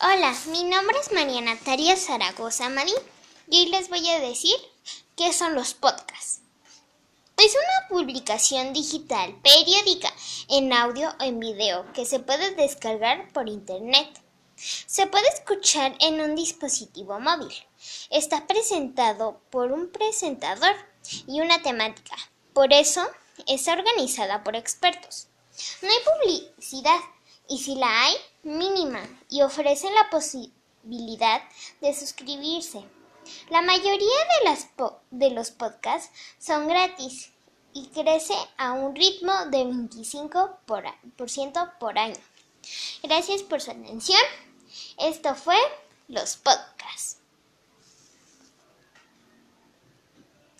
Hola, mi nombre es María Natalia Zaragoza Marín y hoy les voy a decir qué son los podcasts. Es una publicación digital periódica en audio o en video que se puede descargar por internet. Se puede escuchar en un dispositivo móvil. Está presentado por un presentador y una temática. Por eso es organizada por expertos. No hay publicidad y si la hay, mínima y ofrecen la posibilidad de suscribirse. La mayoría de, las de los podcasts son gratis y crece a un ritmo de 25% por año. Gracias por su atención. Esto fue los podcasts.